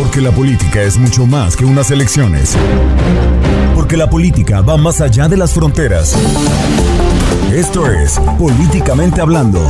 Porque la política es mucho más que unas elecciones. Porque la política va más allá de las fronteras. Esto es Políticamente Hablando.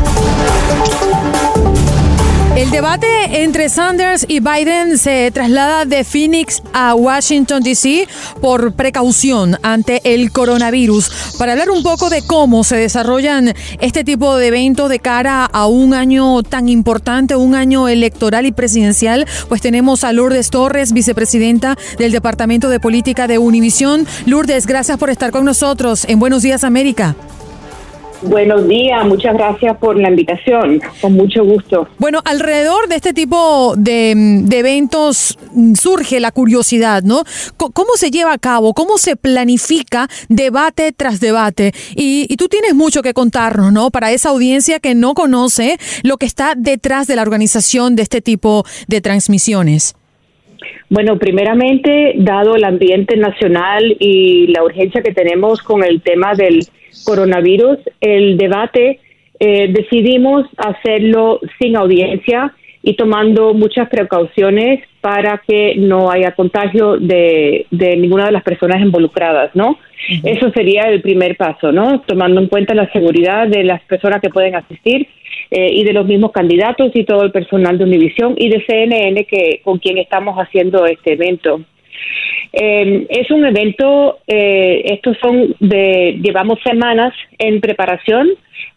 El debate entre Sanders y Biden se traslada de Phoenix a Washington, D.C. por precaución ante el coronavirus. Para hablar un poco de cómo se desarrollan este tipo de eventos de cara a un año tan importante, un año electoral y presidencial, pues tenemos a Lourdes Torres, vicepresidenta del Departamento de Política de Univisión. Lourdes, gracias por estar con nosotros en Buenos Días América. Buenos días, muchas gracias por la invitación, con mucho gusto. Bueno, alrededor de este tipo de, eventos surge la curiosidad, ¿no? ¿Cómo se lleva a cabo? ¿Cómo se planifica debate tras debate? Y, y tú tienes mucho que contarnos, ¿no? Para esa audiencia que no conoce lo que está detrás de la organización de este tipo de transmisiones. Bueno, primeramente, dado el ambiente nacional y la urgencia que tenemos con el tema del coronavirus, el debate eh, decidimos hacerlo sin audiencia y tomando muchas precauciones para que no haya contagio de, ninguna de las personas involucradas, ¿no? Eso sería el primer paso, ¿no? Tomando en cuenta la seguridad de las personas que pueden asistir eh, y de los mismos candidatos y todo el personal de Univisión y de CNN que con quien estamos haciendo este evento. Eh, es un evento, eh, estos son de, llevamos semanas en preparación,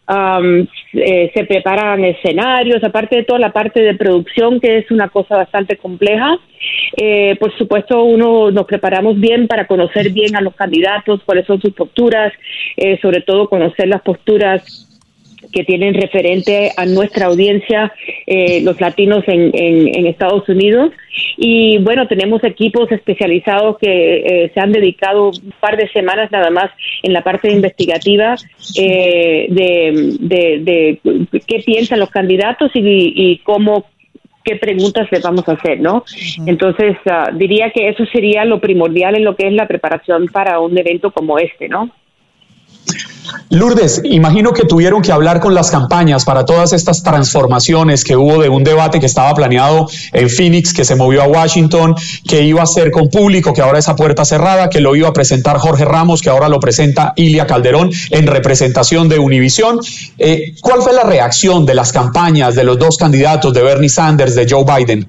um, eh, se preparan escenarios, aparte de toda la parte de producción, que es una cosa bastante compleja. Eh, por supuesto, uno nos preparamos bien para conocer bien a los candidatos, cuáles son sus posturas, sobre todo conocer las posturas que tienen referente a nuestra audiencia, eh, los latinos en, en, Estados Unidos. Y bueno, tenemos equipos especializados que eh, se han dedicado un par de semanas nada más en la parte investigativa eh, de, de, qué piensan los candidatos y, y cómo qué preguntas les vamos a hacer, ¿no? Entonces, ah, diría que eso sería lo primordial en lo que es la preparación para un evento como este, ¿no? Lourdes, imagino que tuvieron que hablar con las campañas para todas estas transformaciones que hubo de un debate que estaba planeado en Phoenix, que se movió a Washington, que iba a ser con público, que ahora es a puerta cerrada, que lo iba a presentar Jorge Ramos, que ahora lo presenta Ilia Calderón en representación de Univisión. Eh, ¿Cuál fue la reacción de las campañas de los dos candidatos, de Bernie Sanders, de Joe Biden?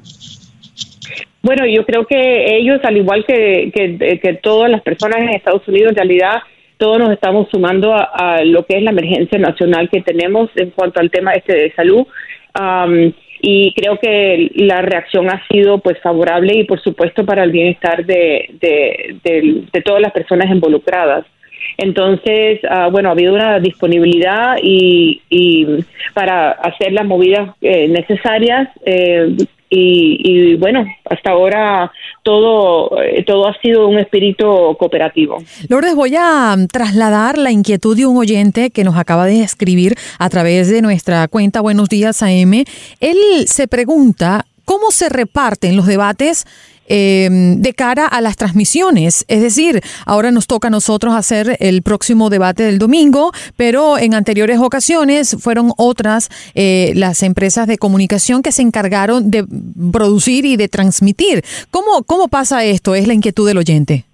Bueno, yo creo que ellos, al igual que, que todas las personas en Estados Unidos, en realidad todos nos estamos sumando a, lo que es la emergencia nacional que tenemos en cuanto al tema este de salud. y creo que la reacción ha sido pues favorable y por supuesto para el bienestar de, de, todas las personas involucradas. Entonces, uh, bueno, ha habido una disponibilidad y, y para hacer las movidas eh, necesarias. Eh, y, bueno, hasta ahora todo, eh, todo ha sido un espíritu cooperativo. Lourdes, voy a trasladar la inquietud de un oyente que nos acaba de escribir a través de nuestra cuenta Buenos Días AM. Él se pregunta cómo se reparten los debates Em, de cara a las transmisiones. Es decir, ahora nos toca a nosotros hacer el próximo debate del domingo, pero en anteriores ocasiones fueron otras eh, las empresas de comunicación que se encargaron de producir y de transmitir. ¿Cómo, cómo pasa esto? Es la inquietud del oyente.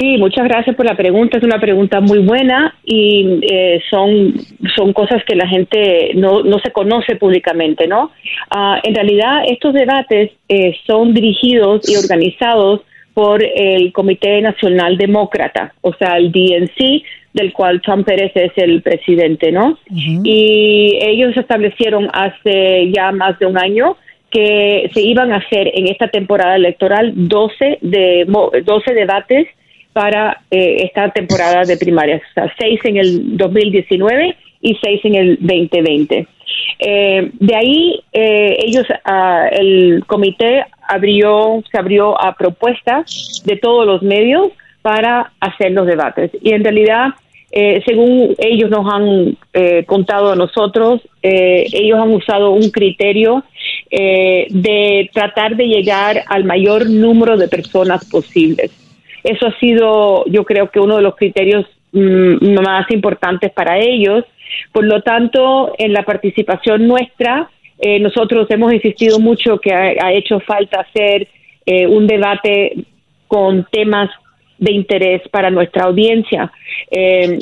Sí, muchas gracias por la pregunta. Es una pregunta muy buena y eh, son, son cosas que la gente no, no se conoce públicamente, ¿no? Ah, en realidad, estos debates eh, son dirigidos y organizados por el Comité Nacional Demócrata, o sea, el DNC, del cual Tom Pérez es el presidente, ¿no? Y ellos establecieron hace ya más de un año que se iban a hacer en esta temporada electoral 12, de, 12 debates para eh, esta temporada de primarias, o sea, seis en el 2019 y seis en el 2020. Eh, de ahí eh, ellos, ah, el comité abrió, se abrió a propuestas de todos los medios para hacer los debates. Y en realidad, según ellos nos han contado a nosotros, ellos han usado un criterio de tratar de llegar al mayor número de personas posibles. Eso ha sido, yo creo que uno de los criterios mm, más importantes para ellos. Por lo tanto, en la participación nuestra, eh, nosotros hemos insistido mucho que ha, hecho falta hacer eh, un debate con temas de interés para nuestra audiencia. Eh,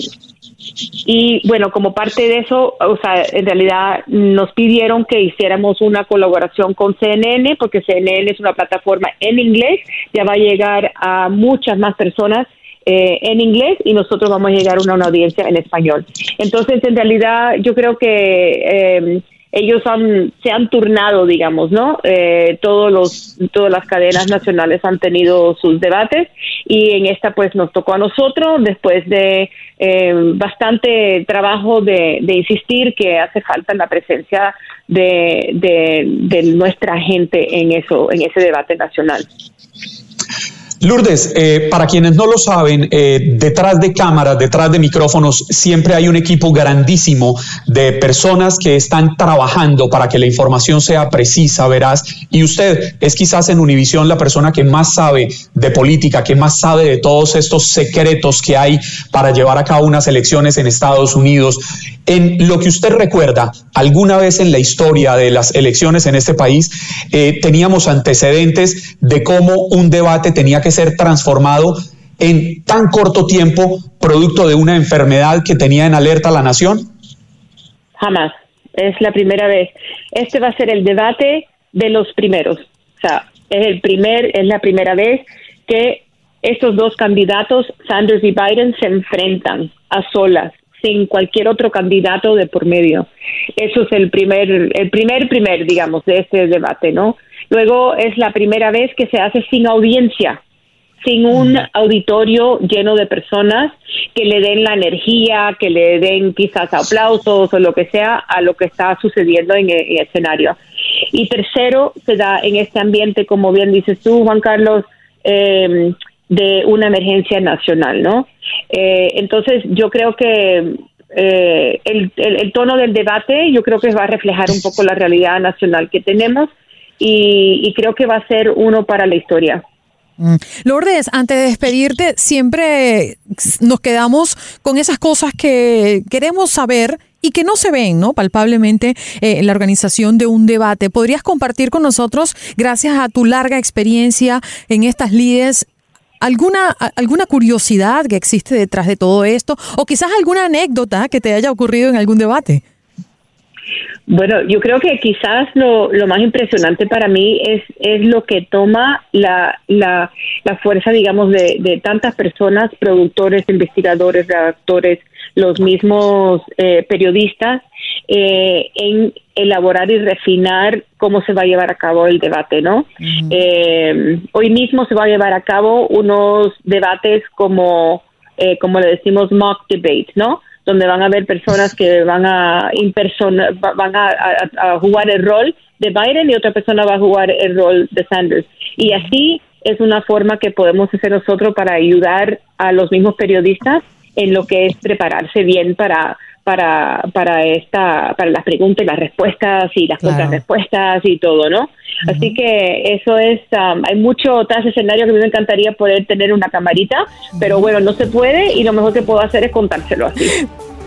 y bueno, como parte de eso, o sea, en realidad nos pidieron que hiciéramos una colaboración con CNN, porque CNN es una plataforma en inglés, ya va a llegar a muchas más personas eh, en inglés y nosotros vamos a llegar a una, audiencia en español. Entonces, en realidad, yo creo que eh, ellos han, se han turnado, digamos, ¿no? Eh, todos los, todas las cadenas nacionales han tenido sus debates y en esta pues nos tocó a nosotros después de bastante trabajo de, de, insistir que hace falta la presencia de, de, de nuestra gente en eso, en ese debate nacional. Lourdes, eh, para quienes no lo saben, eh, detrás de cámaras, detrás de micrófonos, siempre hay un equipo grandísimo de personas que están trabajando para que la información sea precisa, veraz. Y usted es quizás en Univisión la persona que más sabe de política, que más sabe de todos estos secretos que hay para llevar a cabo unas elecciones en Estados Unidos. En lo que usted recuerda, alguna vez en la historia de las elecciones en este país, eh, teníamos antecedentes de cómo un debate tenía que ser transformado en tan corto tiempo producto de una enfermedad que tenía en alerta a la nación? Jamás. Es la primera vez. Este va a ser el debate de los primeros. O sea, es el primer, es la primera vez que estos dos candidatos, Sanders y Biden, se enfrentan a solas sin cualquier otro candidato de por medio. Eso es el primer, el primer, primer, digamos, de este debate, ¿no? Luego es la primera vez que se hace sin audiencia, sin un auditorio lleno de personas que le den la energía, que le den quizás aplausos o lo que sea a lo que está sucediendo en el, escenario. Y tercero, se da en este ambiente, como bien dices tú, Juan Carlos, eh, de una emergencia nacional, ¿no? Eh, entonces, yo creo que eh, el, el, tono del debate, yo creo que va a reflejar un poco la realidad nacional que tenemos y, creo que va a ser uno para la historia. Lourdes, antes de despedirte, siempre nos quedamos con esas cosas que queremos saber y que no se ven, ¿no? Palpablemente eh, en la organización de un debate. ¿Podrías compartir con nosotros, gracias a tu larga experiencia en estas líderes, ¿Alguna, ¿Alguna curiosidad que existe detrás de todo esto? ¿O quizás alguna anécdota que te haya ocurrido en algún debate? Bueno, yo creo que quizás lo, lo más impresionante para mí es, es lo que toma la, la, la fuerza, digamos, de, de tantas personas, productores, investigadores, redactores, los mismos eh, periodistas, eh, en elaborar y refinar cómo se va a llevar a cabo el debate, ¿no? Eh, hoy mismo se va a llevar a cabo unos debates como, como le decimos, mock debate, ¿no? Donde van a haber personas que van a van a, jugar el rol de Biden y otra persona va a jugar el rol de Sanders. Y así es una forma que podemos hacer nosotros para ayudar a los mismos periodistas en lo que es prepararse bien para para para esta para las preguntas y las respuestas y las contrarrespuestas y todo, ¿no? Así que eso es um, hay mucho tras escenario que a mí me encantaría poder tener una camarita, pero bueno, no se puede y lo mejor que puedo hacer es contárselo así.